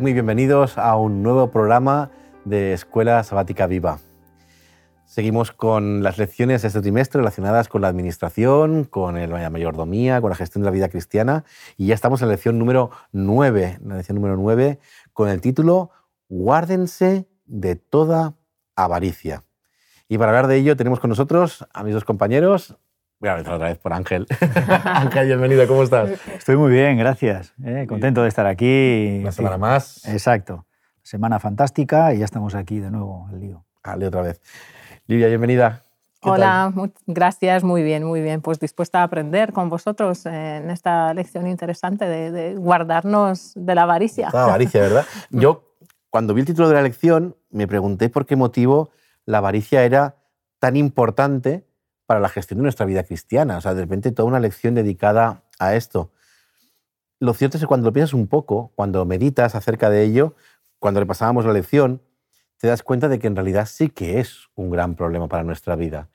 Muy bienvenidos a un nuevo programa de Escuela Sabática Viva. Seguimos con las lecciones de este trimestre relacionadas con la administración, con la mayordomía, con la gestión de la vida cristiana y ya estamos en la lección número 9, la lección número 9 con el título Guárdense de toda avaricia. Y para hablar de ello tenemos con nosotros a mis dos compañeros. Voy a ver otra vez por Ángel. Ángel, bienvenido, ¿cómo estás? Estoy muy bien, gracias. ¿eh? contento de estar aquí. Una semana más. Exacto. Semana fantástica y ya estamos aquí de nuevo, el lío. Dale otra vez. Lidia, bienvenida. Hola, gracias, muy bien, muy bien. Pues dispuesta a aprender con vosotros en esta lección interesante de, guardarnos de la avaricia. La avaricia, ¿verdad? Yo, cuando vi el título de la lección, me pregunté por qué motivo la avaricia era tan importante para la gestión de nuestra vida cristiana. O sea, de repente toda una lección dedicada a esto. Lo cierto es que cuando lo piensas un poco, cuando meditas acerca de ello, cuando le pasábamos la lección, te das cuenta de que en realidad sí que es un gran problema para nuestra vida.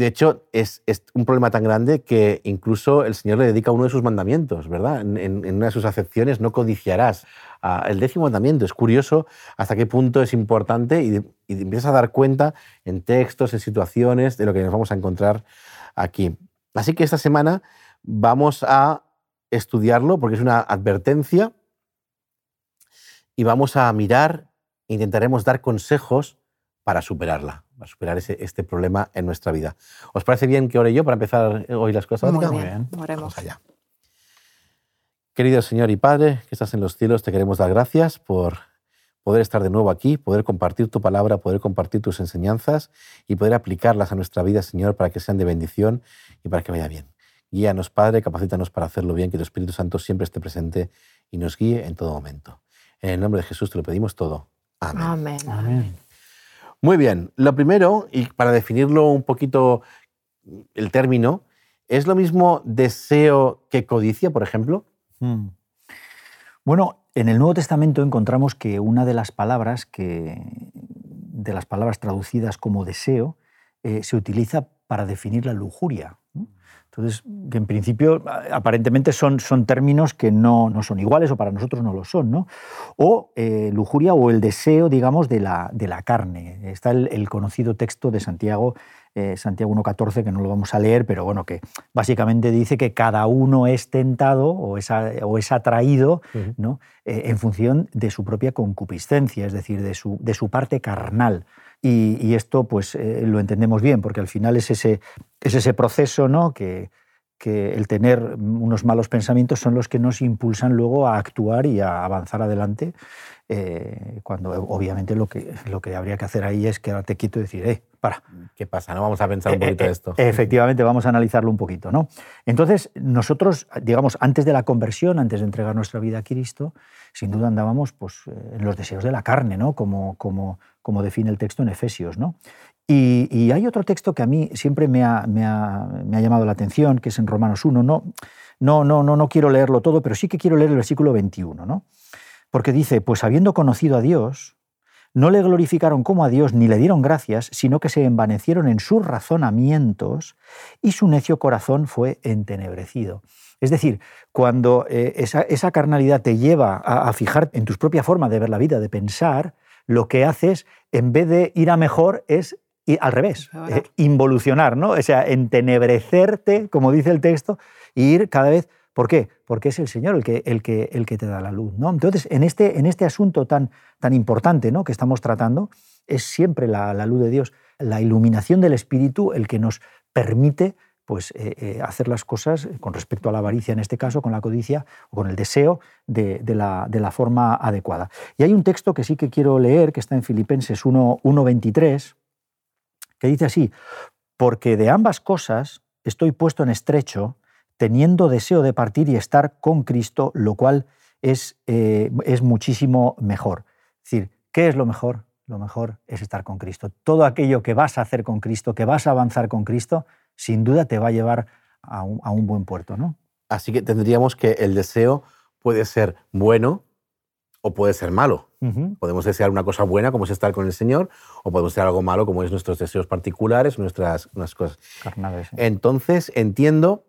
De hecho, es, un problema tan grande que incluso el Señor le dedica uno de sus mandamientos, ¿verdad? En, una de sus acepciones, no codiciarás. Ah, el décimo mandamiento es curioso hasta qué punto es importante y, y empiezas a dar cuenta en textos, en situaciones, de lo que nos vamos a encontrar aquí. Así que esta semana vamos a estudiarlo porque es una advertencia y vamos a mirar intentaremos dar consejos para superarla, para superar este problema en nuestra vida. ¿Os parece bien que ore yo para empezar hoy las cosas? Muy bien, oremos. allá. Querido Señor y Padre, que estás en los cielos, te queremos dar gracias por poder estar de nuevo aquí, poder compartir tu palabra, poder compartir tus enseñanzas y poder aplicarlas a nuestra vida, Señor, para que sean de bendición y para que vaya bien. Guíanos, Padre, capacítanos para hacerlo bien, que tu Espíritu Santo siempre esté presente y nos guíe en todo momento. En el nombre de Jesús te lo pedimos todo. Amén. Muy bien. Lo primero, y para definirlo un poquito el término, ¿es lo mismo deseo que codicia, por ejemplo? Hmm. Bueno, en el Nuevo Testamento encontramos que una de las palabras que de las palabras traducidas como deseo eh, se utiliza para definir la lujuria. Entonces, que en principio aparentemente son, son términos que no, no, son iguales o para nosotros no lo son, ¿no? O eh, lujuria o el deseo, digamos, de la, de la carne. Está el, conocido texto de Santiago, eh, Santiago 1.14, que no lo vamos a leer, pero bueno, que básicamente dice que cada uno es tentado o es, o es atraído ¿no? Eh, en función de su propia concupiscencia, es decir, de su, de su parte carnal. Y, esto pues eh, lo entendemos bien, porque al final es ese, es ese proceso ¿no? que, que el tener unos malos pensamientos son los que nos impulsan luego a actuar y a avanzar adelante, eh, cuando obviamente lo que, lo que habría que hacer ahí es quedarte quieto y decir, eh, para. ¿Qué pasa? ¿No? Vamos a pensar un poquito de esto. Efectivamente, vamos a analizarlo un poquito. ¿no? Entonces, nosotros, digamos, antes de la conversión, antes de entregar nuestra vida a Cristo, sin duda andábamos pues, en los deseos de la carne, ¿no? como, como como define el texto en Efesios. ¿no? Y, hay otro texto que a mí siempre me ha, llamado la atención, que es en Romanos 1. No, no, no, no, no quiero leerlo todo, pero sí que quiero leer el versículo 21, ¿no? porque dice, pues habiendo conocido a Dios, no le glorificaron como a Dios ni le dieron gracias, sino que se envanecieron en sus razonamientos y su necio corazón fue entenebrecido. Es decir, cuando eh, esa, carnalidad te lleva a, fijar en tu propia forma de ver la vida, de pensar, lo que haces, en vez de ir a mejor, es al revés, eh, involucionar, ¿no? O sea, entenebrecerte, como dice el texto, e ir cada vez. ¿Por qué? Porque es el Señor el que, el que, el que te da la luz. ¿no? Entonces, en este, en este asunto tan, tan importante ¿no? que estamos tratando, es siempre la, la luz de Dios, la iluminación del Espíritu el que nos permite pues, eh, eh, hacer las cosas con respecto a la avaricia, en este caso, con la codicia o con el deseo de, la, forma adecuada. Y hay un texto que sí que quiero leer, que está en Filipenses 1.23, que dice así, porque de ambas cosas estoy puesto en estrecho, teniendo deseo de partir y estar con Cristo, lo cual es, eh, es muchísimo mejor. Es decir, ¿qué es lo mejor? Lo mejor es estar con Cristo. Todo aquello que vas a hacer con Cristo, que vas a avanzar con Cristo, sin duda te va a llevar a un, buen puerto. ¿no? Así que tendríamos que el deseo puede ser bueno o puede ser malo. Podemos desear una cosa buena, como es estar con el Señor, o podemos desear algo malo, como es nuestros deseos particulares, nuestras cosas. Entonces entiendo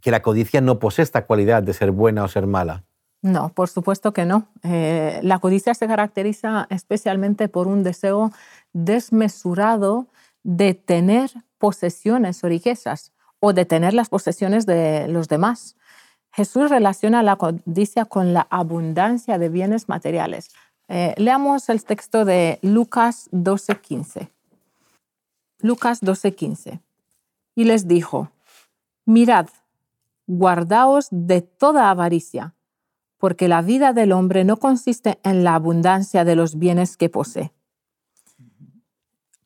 que la codicia no posee esta cualidad de ser buena o ser mala. No, por supuesto que no. Eh, la codicia se caracteriza especialmente por un deseo desmesurado de tener posesiones o riquezas o de tener las posesiones de los demás. Jesús relaciona la codicia con la abundancia de bienes materiales. Eh, leamos el texto de Lucas 12:15. Lucas 12:15. Y les dijo, mirad, guardaos de toda avaricia, porque la vida del hombre no consiste en la abundancia de los bienes que posee.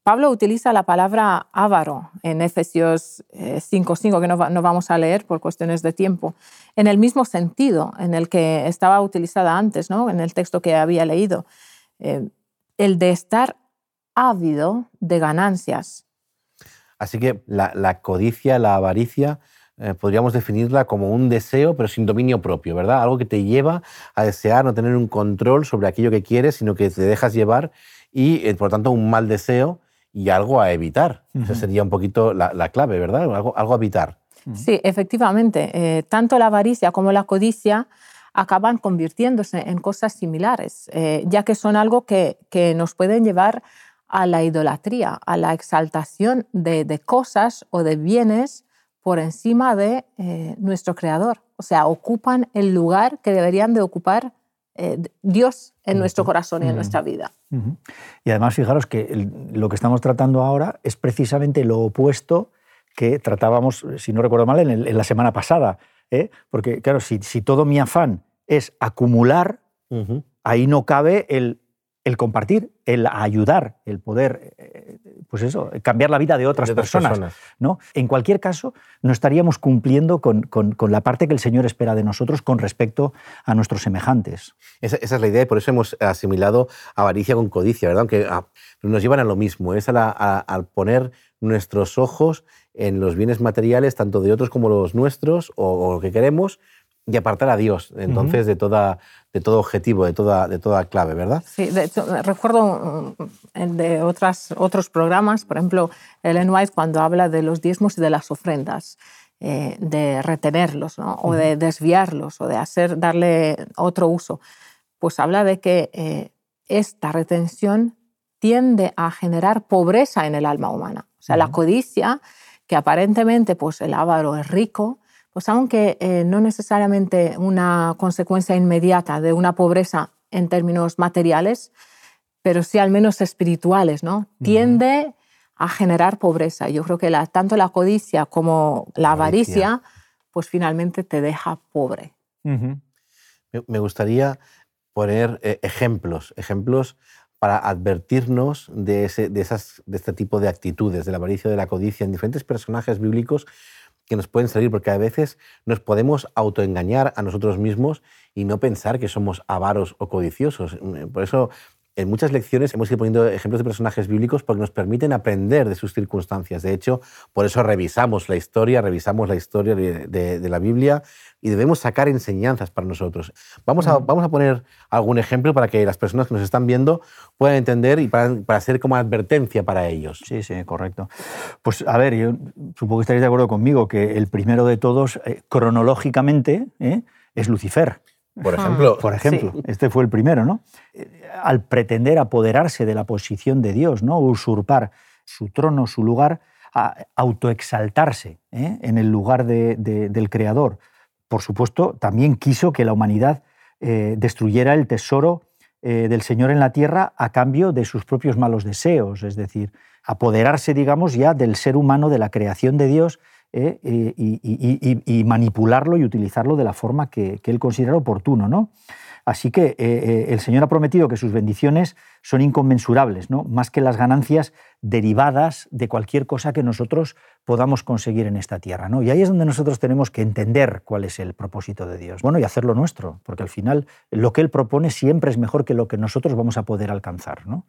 Pablo utiliza la palabra avaro en Efesios 5.5, eh, que no, vamos a leer por cuestiones de tiempo, en el mismo sentido en el que estaba utilizada antes, ¿no? en el texto que había leído, eh, el de estar ávido de ganancias. Así que la, codicia, la avaricia, eh, podríamos definirla como un deseo, pero sin dominio propio, ¿verdad? Algo que te lleva a desear no tener un control sobre aquello que quieres, sino que te dejas llevar y, por tanto, un mal deseo y algo a evitar. Esa sería un poquito la, clave, ¿verdad? Algo, algo, a evitar. Sí, efectivamente. Eh, tanto la avaricia como la codicia acaban convirtiéndose en cosas similares, eh, ya que son algo que, que, nos pueden llevar a la idolatría, a la exaltación de, de cosas o de bienes por encima de eh, nuestro Creador. O sea, ocupan el lugar que deberían de ocupar eh, Dios en nuestro corazón y en nuestra vida. Y además, fijaros que lo que estamos tratando ahora es precisamente lo opuesto que tratábamos, si no recuerdo mal, en, la semana pasada. ¿eh? Porque, claro, si, todo mi afán es acumular, ahí no cabe el el compartir, el ayudar, el poder, eh, pues eso, cambiar la vida de otras, personas, ¿no? En cualquier caso, no estaríamos cumpliendo con, la parte que el Señor espera de nosotros con respecto a nuestros semejantes. Esa, es la idea y por eso hemos asimilado avaricia con codicia, ¿verdad? Aunque ah, nos llevan a lo mismo, es al poner nuestros ojos en los bienes materiales, tanto de otros como los nuestros, o, lo que queremos, y apartar a Dios, entonces, de toda de todo objetivo, de toda, de toda clave, ¿verdad? Sí, de hecho, recuerdo mm, de otras, otros programas, por ejemplo, Ellen White cuando habla de los diezmos y de las ofrendas, eh, de retenerlos o de desviarlos o de hacer, darle otro uso, pues habla de que eh, esta retención tiende a generar pobreza en el alma humana. O sea, la codicia, que aparentemente pues, el avaro es rico, pues aunque eh, no necesariamente una consecuencia inmediata de una pobreza en términos materiales, pero sí al menos espirituales, ¿no? Tiende a generar pobreza. Yo creo que tanto la codicia como la avaricia, pues finalmente te deja pobre. Me gustaría poner eh, ejemplos, ejemplos para advertirnos de, de, esas, de este tipo de actitudes, de la avaricia, de la codicia, en diferentes personajes bíblicos que nos pueden salir, porque a veces nos podemos autoengañar a nosotros mismos y no pensar que somos avaros o codiciosos. Por eso en muchas lecciones hemos ido poniendo ejemplos de personajes bíblicos porque nos permiten aprender de sus circunstancias. De hecho, por eso revisamos la historia, revisamos la historia de, la Biblia y debemos sacar enseñanzas para nosotros. Vamos a, vamos a poner algún ejemplo para que las personas que nos están viendo puedan entender y para, para ser como advertencia para ellos. Sí, sí, correcto. Pues a ver, yo supongo que estaréis de acuerdo conmigo que el primero de todos, eh, cronológicamente, eh, es Lucifer. Por ejemplo. Por ejemplo, este fue el primero, ¿no? Al pretender apoderarse de la posición de Dios, ¿no? Usurpar su trono, su lugar, a autoexaltarse ¿eh? en el lugar del Creador. Por supuesto, también quiso que la humanidad eh, destruyera el tesoro eh, del Señor en la tierra a cambio de sus propios malos deseos, es decir, apoderarse, digamos, ya del ser humano, de la creación de Dios ¿eh? y, manipularlo y utilizarlo de la forma que, él considera oportuno. ¿no? Así que eh, eh, el Señor ha prometido que sus bendiciones son inconmensurables, ¿no? más que las ganancias derivadas de cualquier cosa que nosotros podamos conseguir en esta tierra. ¿no? Y ahí es donde nosotros tenemos que entender cuál es el propósito de Dios. Bueno, y hacerlo nuestro, porque al final lo que Él propone siempre es mejor que lo que nosotros vamos a poder alcanzar. ¿no?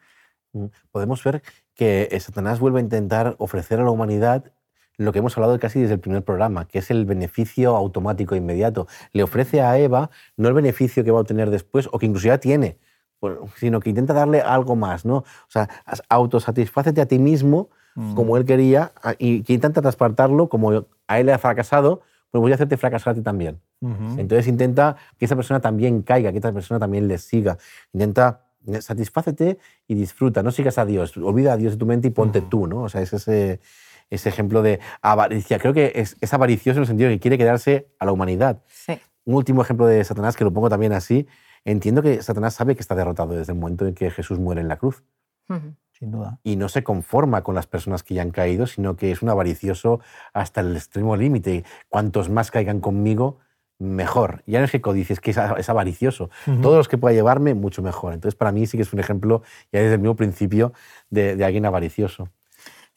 Mm, podemos ver que Satanás vuelve a intentar ofrecer a la humanidad lo que hemos hablado casi desde el primer programa, que es el beneficio automático inmediato. Le ofrece a Eva no el beneficio que va a obtener después o que incluso ya tiene, sino que intenta darle algo más, ¿no? O sea, autosatisfácete a ti mismo como él quería y que intenta transportarlo como a él le ha fracasado, pues voy a hacerte fracasar a ti también. Entonces intenta que esa persona también caiga, que esa persona también le siga. Intenta eh, satisfácete y disfruta, no sigas a Dios, olvida a Dios de tu mente y ponte tú, ¿no? O sea, es ese, ese ejemplo de avaricia. Creo que es, es, avaricioso en el sentido de que quiere quedarse a la humanidad. Sí. Un último ejemplo de Satanás, que lo pongo también así, entiendo que Satanás sabe que está derrotado desde el momento en que Jesús muere en la cruz. Sin duda. Y no se conforma con las personas que ya han caído, sino que es un avaricioso hasta el extremo límite. Cuantos más caigan conmigo, mejor. Ya no es que codicie, es que es, avaricioso. Todos los que pueda llevarme, mucho mejor. Entonces, para mí sí que es un ejemplo, ya desde el mismo principio, de, alguien avaricioso.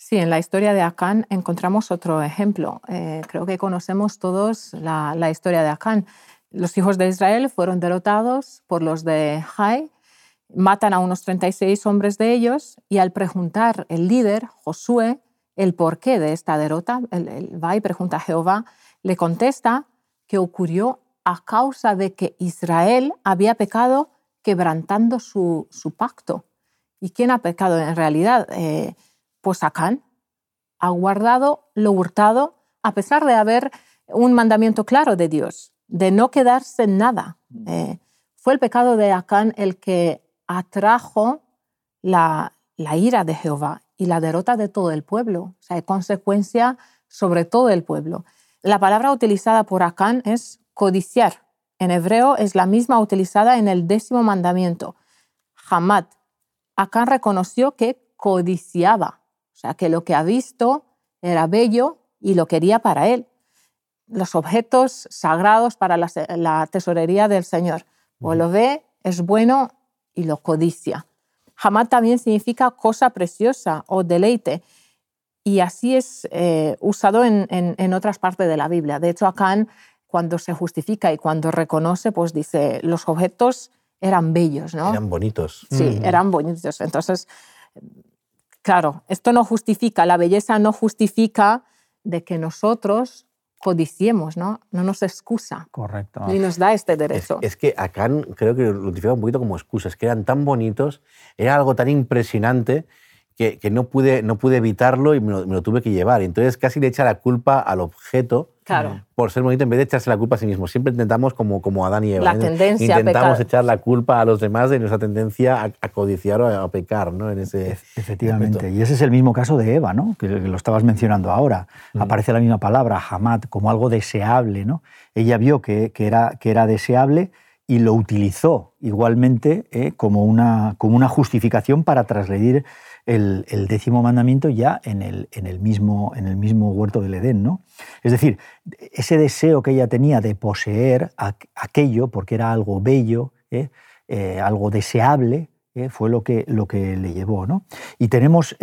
Sí, en la historia de Acán encontramos otro ejemplo. Eh, creo que conocemos todos la, historia de Acán. Los hijos de Israel fueron derrotados por los de Jai, matan a unos 36 hombres de ellos y al preguntar el líder, Josué, el porqué de esta derrota, él va y pregunta a Jehová, le contesta que ocurrió a causa de que Israel había pecado quebrantando su, pacto. ¿Y quién ha pecado en realidad? Eh, pues Acán ha guardado lo hurtado a pesar de haber un mandamiento claro de Dios, de no quedarse en nada. Eh, fue el pecado de Acán el que atrajo la, la, ira de Jehová y la derrota de todo el pueblo. O sea, hay consecuencia sobre todo el pueblo. La palabra utilizada por Acán es codiciar. En hebreo es la misma utilizada en el décimo mandamiento. Hamad. Acán reconoció que codiciaba, o sea, que lo que ha visto era bello y lo quería para él. Los objetos sagrados para la, tesorería del Señor. O lo ve, es bueno y lo codicia. Hamad también significa cosa preciosa o deleite y así es eh, usado en, otras partes de la Biblia. De hecho, Acán, cuando se justifica y cuando reconoce, pues dice, los objetos eran bellos, ¿no? Eran bonitos. Sí, eran bonitos. Entonces, claro, esto no justifica, la belleza no justifica de que nosotros codiciemos, ¿no? No nos excusa. Correcto. Ni nos da este derecho. Es, que Acán creo que lo utiliza un poquito como excusa, es que eran tan bonitos, era algo tan impresionante que, no, pude, no pude evitarlo y me lo, tuve que llevar. Entonces casi le echa la culpa al objeto por ser bonito en vez de echarse la culpa a sí mismo. Siempre intentamos, como, como Adán y Eva, la tendencia intentamos echar la culpa a los demás de nuestra tendencia a, codiciar o a, pecar. ¿no? En ese Efectivamente. Y ese es el mismo caso de Eva, ¿no? que, lo estabas mencionando ahora. Mm. Aparece la misma palabra, hamad, como algo deseable. ¿no? Ella vio que, que, era, que era deseable y lo utilizó igualmente eh, como, una, como una justificación para trasledir el, décimo mandamiento ya en el, en, el mismo, en el mismo huerto del Edén. ¿no? Es decir, ese deseo que ella tenía de poseer aquello, porque era algo bello, ¿eh? Eh, algo deseable, ¿eh? fue lo que, lo que le llevó. ¿no? Y tenemos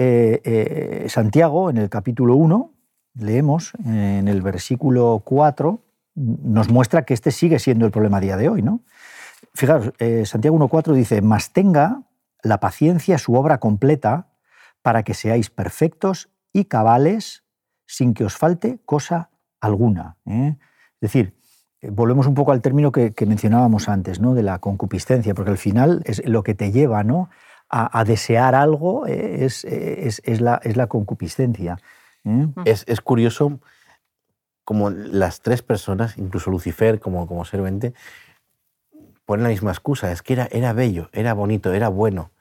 Santiago en el capítulo 1, leemos en el versículo 4, nos muestra que este sigue siendo el problema a día de hoy. ¿no? Fijaros, Santiago 1.4 dice, mas tenga la paciencia su obra completa para que seáis perfectos y cabales sin que os falte cosa alguna. ¿eh? Es decir, eh, volvemos un poco al término que, mencionábamos antes, ¿no? de la concupiscencia, porque al final es lo que te lleva ¿no? a, desear algo, eh, es, es, la, es, la, concupiscencia. Es, curioso como las tres personas, incluso Lucifer como, como servente, ponen la misma excusa, es que era, era bello, era bonito, era bueno.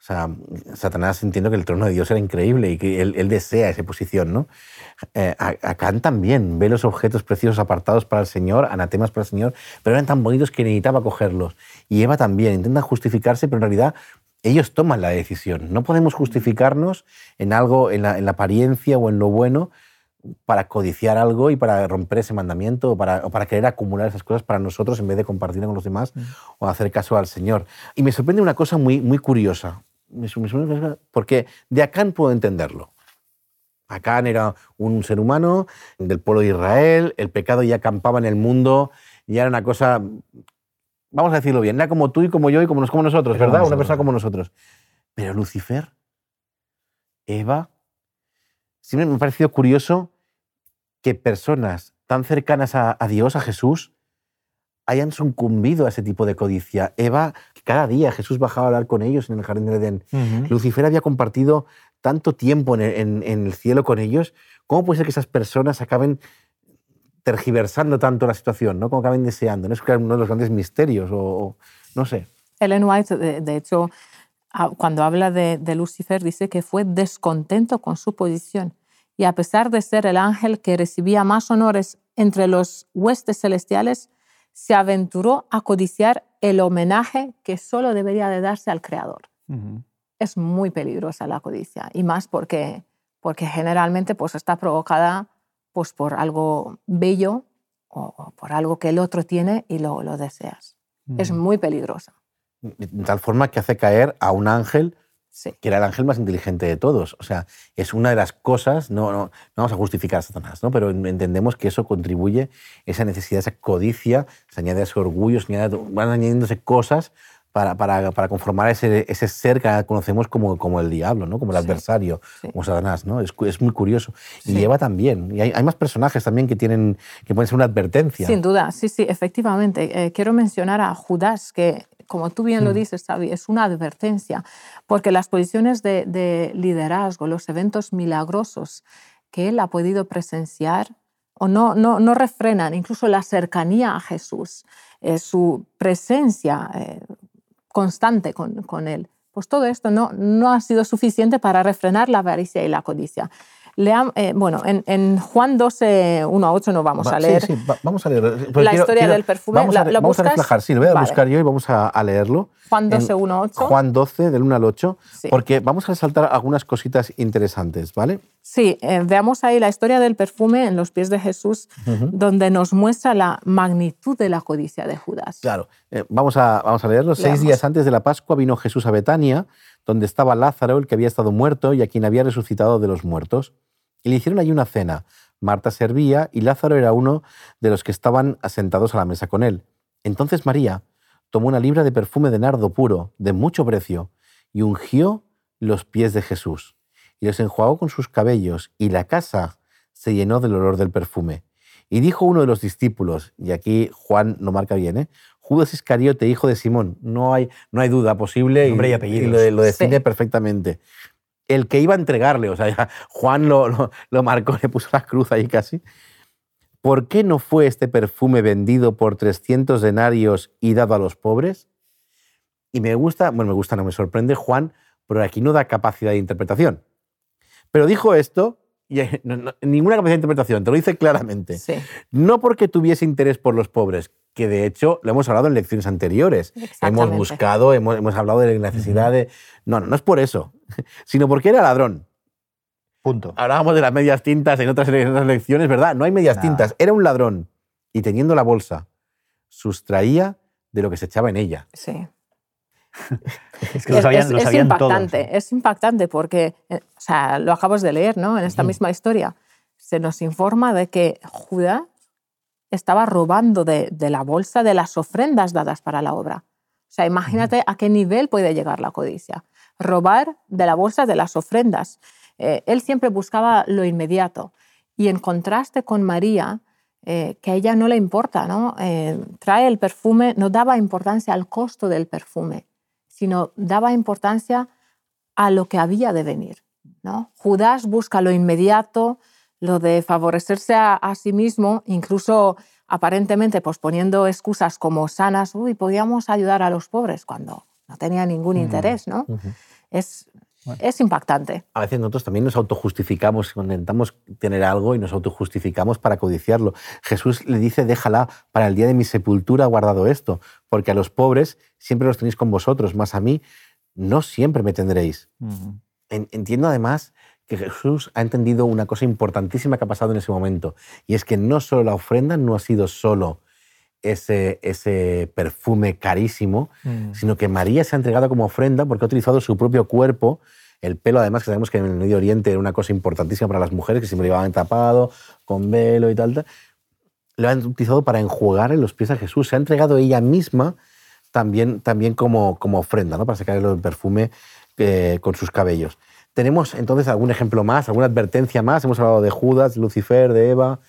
O sea, Satanás entiendo que el trono de Dios era increíble y que él, desea esa posición, ¿no? Eh, también ve los objetos preciosos apartados para el Señor, anatemas para el Señor, pero eran tan bonitos que necesitaba cogerlos. Y Eva también, intenta justificarse, pero en realidad ellos toman la decisión. No podemos justificarnos en algo, en la, apariencia o en lo bueno, para codiciar algo y para romper ese mandamiento o para, para, querer acumular esas cosas para nosotros en vez de compartirlas con los demás mm. o hacer caso al Señor. Y me sorprende una cosa muy, muy curiosa porque de Acán puedo entenderlo. Acán era un ser humano del pueblo de Israel, el pecado ya acampaba en el mundo, y era una cosa, vamos a decirlo bien, era como tú y como yo y como, como nosotros, ¿verdad? Una persona como nosotros. Pero Lucifer, Eva, siempre me ha parecido curioso que personas tan cercanas a Dios, a Jesús, hayan sucumbido a ese tipo de codicia. Eva, cada día Jesús bajaba a hablar con ellos en el jardín de Edén. Lucifer había compartido tanto tiempo en el, cielo con ellos. ¿Cómo puede ser que esas personas acaben tergiversando tanto la situación, ¿no? Como acaben deseando, ¿no? Es uno de los grandes misterios, o, no sé. Ellen White, de, hecho, cuando habla de, de, Lucifer, dice que fue descontento con su posición y a pesar de ser el ángel que recibía más honores entre los huestes celestiales, se aventuró a codiciar el homenaje que solo debería de darse al Creador. Es muy peligrosa la codicia, y más porque, porque generalmente pues, está provocada pues, por algo bello o, por algo que el otro tiene y lo, lo deseas. Es muy peligrosa. De tal forma que hace caer a un ángel que era el ángel más inteligente de todos. O sea, es una de las cosas, no, no, vamos a justificar a Satanás, ¿no? pero entendemos que eso contribuye, esa necesidad, esa codicia, se añade a ese orgullo, se añade, van añadiéndose cosas para, para, para, conformar ese, ese ser que conocemos como, como el diablo, ¿no? como el adversario, como Satanás. ¿no? Es, es muy curioso. Y Eva también. Y hay, hay, más personajes también que, tienen, que pueden ser una advertencia. Sin duda, sí, sí, efectivamente. Eh, quiero mencionar a Judas, que como tú bien lo mm. dices, Xavi, es una advertencia, porque las posiciones de, de liderazgo, los eventos milagrosos que él ha podido presenciar, o no, no, no refrenan incluso la cercanía a Jesús, eh, su presencia eh, constante con, con él. Pues todo esto no, no ha sido suficiente para refrenar la avaricia y la codicia. Eh, bueno, en, Juan 12, 1 a 8 no vamos a leer. Sí, sí, vamos a leer. La historia del perfume. Vamos a, vamos a reflejar, sí, lo voy a buscar yo y vamos a, leerlo. Juan 12, 1 a 8. Juan 12, del 1 al 8, porque vamos a resaltar algunas cositas interesantes, ¿vale? Sí, eh, veamos ahí la historia del perfume en los pies de Jesús, donde nos muestra la magnitud de la codicia de Judas. Claro, eh, vamos, a, vamos a leerlo. Seis días antes de la Pascua vino Jesús a Betania, donde estaba Lázaro, el que había estado muerto y a quien había resucitado de los muertos. Y le hicieron allí una cena. Marta servía y Lázaro era uno de los que estaban asentados a la mesa con él. Entonces María tomó una libra de perfume de nardo puro, de mucho precio, y ungió los pies de Jesús, y los enjuagó con sus cabellos, y la casa se llenó del olor del perfume. Y dijo uno de los discípulos, y aquí Juan no marca bien, ¿eh? Judas Iscariote, hijo de Simón, no hay, no hay duda posible y, y, lo, define perfectamente el que iba a entregarle, o sea, Juan lo, lo, marcó, le puso la cruz ahí casi. ¿Por qué no fue este perfume vendido por 300 denarios y dado a los pobres? Y me gusta, bueno, me gusta, no me sorprende Juan, pero aquí no da capacidad de interpretación. Pero dijo esto, y ninguna capacidad de interpretación, te lo dice claramente. No porque tuviese interés por los pobres, que de hecho lo hemos hablado en lecciones anteriores. Hemos buscado, hemos, hemos hablado de la necesidad de... No, no, no es por eso, sino porque era ladrón. Punto. Hablábamos de las medias tintas en otras, lecciones, ¿verdad? No hay medias tintas. Era un ladrón y teniendo la bolsa, sustraía de lo que se echaba en ella. Sí. es que lo sabían, es, impactante, Es impactante porque, eh, o sea, lo acabas de leer, ¿no? En esta misma historia se nos informa de que Judá estaba robando de, la bolsa de las ofrendas dadas para la obra. O sea, imagínate a qué nivel puede llegar la codicia. Robar de la bolsa de las ofrendas. Eh, él siempre buscaba lo inmediato. Y en contraste con María, eh, que a ella no le importa, ¿no? Eh, trae el perfume, no daba importancia al costo del perfume, sino daba importancia a lo que había de venir. ¿no? Judas busca lo inmediato, lo de favorecerse a, sí mismo, incluso aparentemente posponiendo excusas como sanas, uy, podíamos ayudar a los pobres cuando no tenía ningún interés, ¿no? Es, es impactante. A veces nosotros también nos autojustificamos, intentamos tener algo y nos autojustificamos para codiciarlo. Jesús le dice, déjala, para el día de mi sepultura guardado esto, porque a los pobres siempre los tenéis con vosotros, más a mí no siempre me tendréis. Entiendo además que Jesús ha entendido una cosa importantísima que ha pasado en ese momento, y es que no solo la ofrenda no ha sido solo ese, ese perfume carísimo, mm. sino que María se ha entregado como ofrenda porque ha utilizado su propio cuerpo, el pelo además, que sabemos que en el Medio Oriente era una cosa importantísima para las mujeres, que siempre llevaban tapado, con velo y tal, lo han utilizado para enjuagar en los pies a Jesús, se ha entregado ella misma también, también como, como ofrenda, ¿no? para sacarle el perfume eh, con sus cabellos. ¿Tenemos entonces algún ejemplo más, alguna advertencia más? Hemos hablado de Judas, Lucifer, de Eva.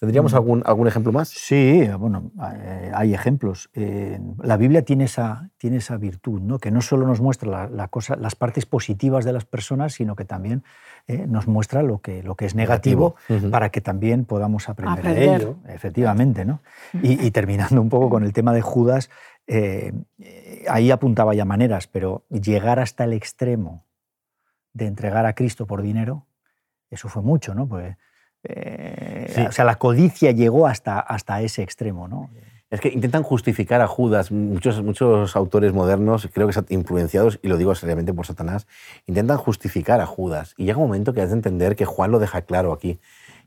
¿Tendríamos algún, algún ejemplo más? Sí, bueno, eh, hay ejemplos. la Biblia tiene esa, tiene esa virtud, ¿no? que no solo nos muestra la, cosa, las partes positivas de las personas, sino que también eh, nos muestra lo que, lo que es negativo, para que también podamos aprender, de ello, efectivamente. ¿no? Y, terminando un poco con el tema de Judas, eh, ahí apuntaba ya maneras, pero llegar hasta el extremo de entregar a Cristo por dinero, eso fue mucho, ¿no? Pues, eh, o sea, la codicia llegó hasta, hasta ese extremo, ¿no? Es que intentan justificar a Judas, muchos, muchos autores modernos, creo que influenciados, y lo digo seriamente por Satanás, intentan justificar a Judas. Y llega un momento que has de entender que Juan lo deja claro aquí.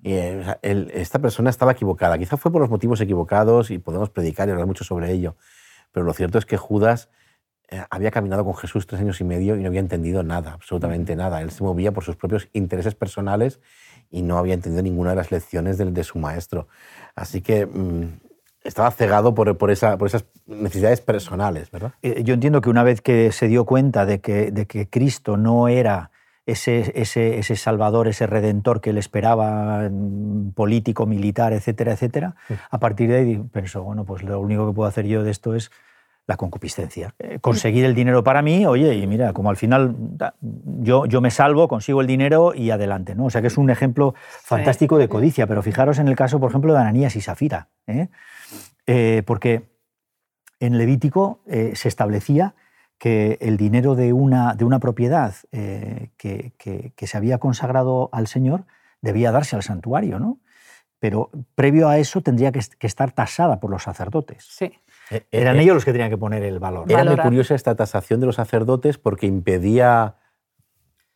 Eh, esta persona estaba equivocada. Quizá fue por los motivos equivocados y podemos predicar y hablar mucho sobre ello. Pero lo cierto es que Judas eh, había caminado con Jesús tres años y medio y no había entendido nada, absolutamente nada. Él se movía por sus propios intereses personales y no había entendido ninguna de las lecciones de, su maestro. Así que mm, estaba cegado por, por, esa, por, esas necesidades personales, ¿verdad? Eh, yo entiendo que una vez que se dio cuenta de que, de que Cristo no era ese, ese, ese, salvador, ese redentor que él esperaba, mm, político, militar, etcétera, etcétera, a partir de ahí pensó, bueno, pues lo único que puedo hacer yo de esto es la concupiscencia. Eh, conseguir el dinero para mí, oye, y mira, como al final yo, yo me salvo, consigo el dinero y adelante. ¿no? O sea que es un ejemplo fantástico de codicia, pero fijaros en el caso, por ejemplo, de Ananías y Safira, ¿eh? Eh, porque en Levítico se establecía que el dinero de una, de una propiedad que, que, se había consagrado al Señor debía darse al santuario, ¿no? Pero previo a eso tendría que, que estar tasada por los sacerdotes. Sí. Eh, Eran eh, ellos los que tenían que poner el valor. Era muy curiosa esta tasación de los sacerdotes porque impedía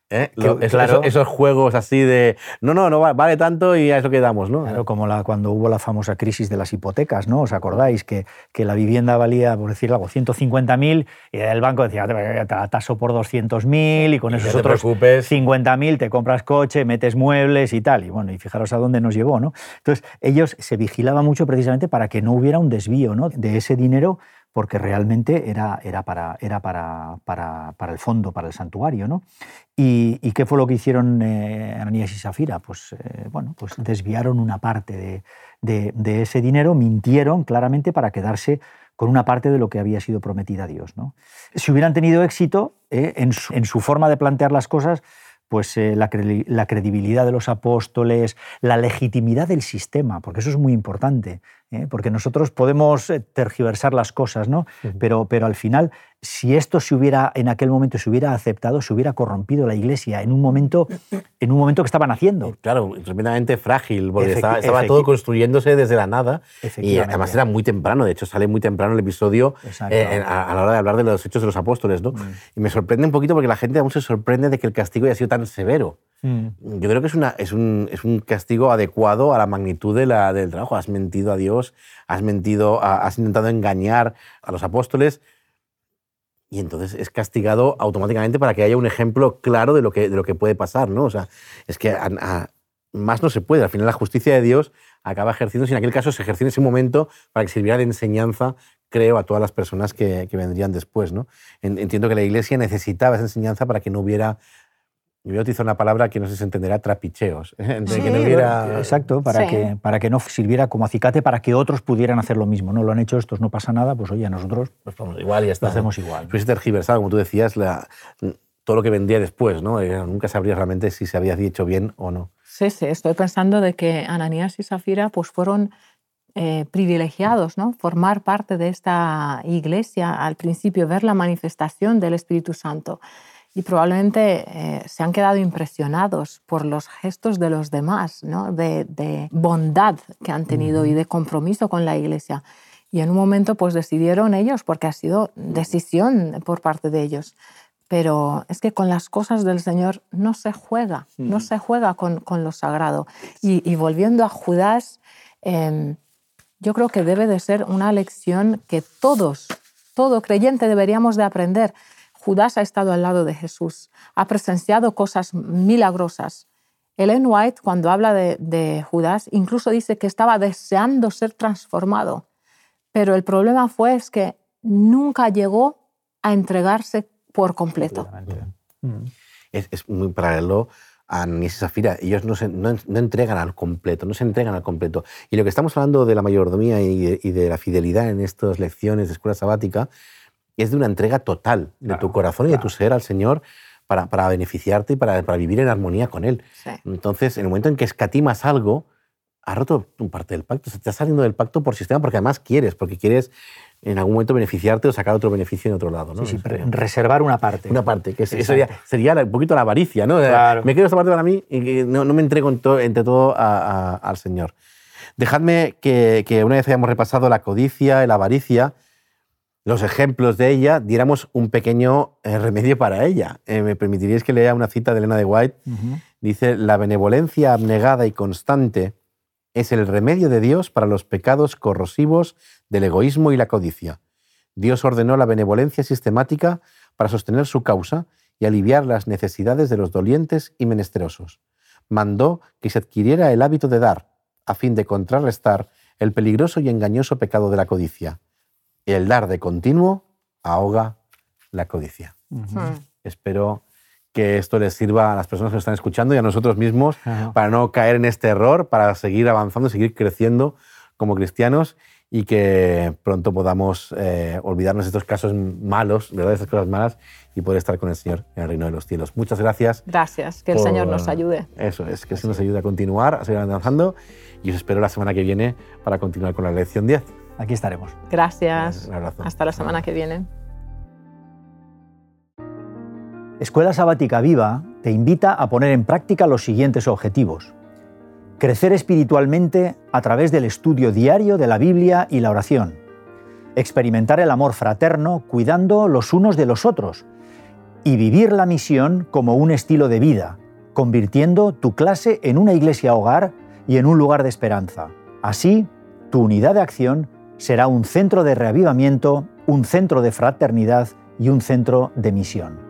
¿Eh? esos, juegos así de no, no, no vale tanto y a eso quedamos, ¿no? Claro, como la, cuando hubo la famosa crisis de las hipotecas, ¿no? ¿Os acordáis? Que, que la vivienda valía, por decir algo, 150.000 y el banco decía, te la taso por 200.000 y con esos otros 50.000 te compras coche, metes muebles y tal. Y bueno, y fijaros a dónde nos llevó, ¿no? Entonces, ellos se vigilaban mucho precisamente para que no hubiera un desvío ¿no? de ese dinero porque realmente era, era, para, era para, para, para, el fondo, para el santuario. ¿no? ¿Y, qué fue lo que hicieron eh, Ananías y Safira? Pues, eh, bueno, pues desviaron una parte de, de, ese dinero, mintieron claramente para quedarse con una parte de lo que había sido prometida a Dios. ¿no? Si hubieran tenido éxito eh, en, su, en, su, forma de plantear las cosas, pues la, la, credibilidad de los apóstoles, la legitimidad del sistema, porque eso es muy importante. ¿eh? porque nosotros podemos eh, tergiversar las cosas, ¿no? pero, pero al final, si esto se hubiera, en aquel momento se hubiera aceptado, se hubiera corrompido la Iglesia en un momento, en un momento que estaban haciendo. Claro, tremendamente frágil, porque estaba, todo construyéndose desde la nada y además era muy temprano, de hecho sale muy temprano el episodio eh, a, la hora de hablar de los hechos de los apóstoles. ¿no? Mm. Y me sorprende un poquito porque la gente aún se sorprende de que el castigo haya sido tan severo. Mm. Yo creo que es, una, es, un, es, un, castigo adecuado a la magnitud de la, del trabajo. Has mentido a Dios, has mentido, has intentado engañar a los apóstoles y entonces es castigado automáticamente para que haya un ejemplo claro de lo que, de lo que puede pasar. ¿no? O sea, es que más no se puede. Al final la justicia de Dios acaba ejerciendo, si en aquel caso se ejerció en ese momento para que sirviera de enseñanza creo, a todas las personas que, que vendrían después. ¿no? Entiendo que la Iglesia necesitaba esa enseñanza para que no hubiera yo voy a utilizar una palabra que no sé si se entenderá, trapicheos. Exacto, para, que, para que no sirviera como acicate para que otros pudieran hacer lo mismo. No lo han hecho estos, no pasa nada, pues oye, nosotros pues igual y lo hacemos igual. Pues tergiversado, como tú decías, la, todo lo que vendría después, ¿no? Eh, nunca sabría realmente si se había dicho bien o no. Sí, sí, estoy pensando de que Ananías y Zafira pues fueron eh, privilegiados, ¿no? Formar parte de esta iglesia al principio, ver la manifestación del Espíritu Santo y probablemente eh, se han quedado impresionados por los gestos de los demás, ¿no? de, bondad que han tenido y de compromiso con la iglesia. Y en un momento pues decidieron ellos, porque ha sido decisión por parte de ellos. Pero es que con las cosas del Señor no se juega, no se juega con, con lo sagrado. Y, volviendo a Judas, em, yo creo que debe de ser una lección que todos, todo creyente deberíamos de aprender Judas ha estado al lado de Jesús, ha presenciado cosas milagrosas. Ellen White, cuando habla de, Judas, incluso dice que estaba deseando ser transformado, pero el problema fue es que nunca llegó a entregarse por completo. Es, muy paralelo a Ananías y. Ellos no, entregan al completo, no se entregan al completo. Y lo que estamos hablando de la mayordomía y de la fidelidad en estas lecciones de escuela sabática es de una entrega total de Claro, tu corazón y de tu ser al Señor para, para beneficiarte y para, para vivir en armonía con Él. Sí. Entonces, en el momento en que escatimas algo, has roto tu parte del pacto. Se te está saliendo del pacto por sistema porque además quieres, porque quieres en algún momento beneficiarte o sacar otro beneficio en otro lado. ¿no? Sí, sí, reservar una parte. una parte, que Exacto. sería, sería la- un poquito la avaricia, ¿no? Claro. Me quedo esta parte para mí y no, no me entrego en to- entre todo a- a- al Señor. Dejadme que, que una vez hayamos repasado la codicia y la avaricia, los ejemplos de ella, diéramos un pequeño eh, remedio para ella. Eh, ¿Me permitiríais que lea una cita de Elena de White? Dice, la benevolencia abnegada y constante es el remedio de Dios para los pecados corrosivos del egoísmo y la codicia. Dios ordenó la benevolencia sistemática para sostener su causa y aliviar las necesidades de los dolientes y menesterosos. Mandó que se adquiriera el hábito de dar, a fin de contrarrestar el peligroso y engañoso pecado de la codicia. El dar de continuo ahoga la codicia. Ujú. Mm. Espero que esto les sirva a las personas que nos están escuchando y a nosotros mismos para no caer en este error, para seguir avanzando, seguir creciendo como cristianos y que pronto podamos eh, olvidarnos de estos casos malos, ¿verdad? de estas cosas malas y poder estar con el Señor en el reino de los cielos. Muchas gracias. Gracias, que el por- Señor nos ayude. Eso es, que se nos ayude a continuar, a seguir avanzando y os espero la semana que viene para continuar con la lección 10. Aquí estaremos. Gracias. Un abrazo. Hasta la semana que viene. Escuela Sabática Viva te invita a poner en práctica los siguientes objetivos. Crecer espiritualmente a través del estudio diario de la Biblia y la oración. Experimentar el amor fraterno cuidando los unos de los otros. Y vivir la misión como un estilo de vida, convirtiendo tu clase en una iglesia hogar y en un lugar de esperanza. Así, tu unidad de acción será un centro de reavivamiento, un centro de fraternidad y un centro de misión.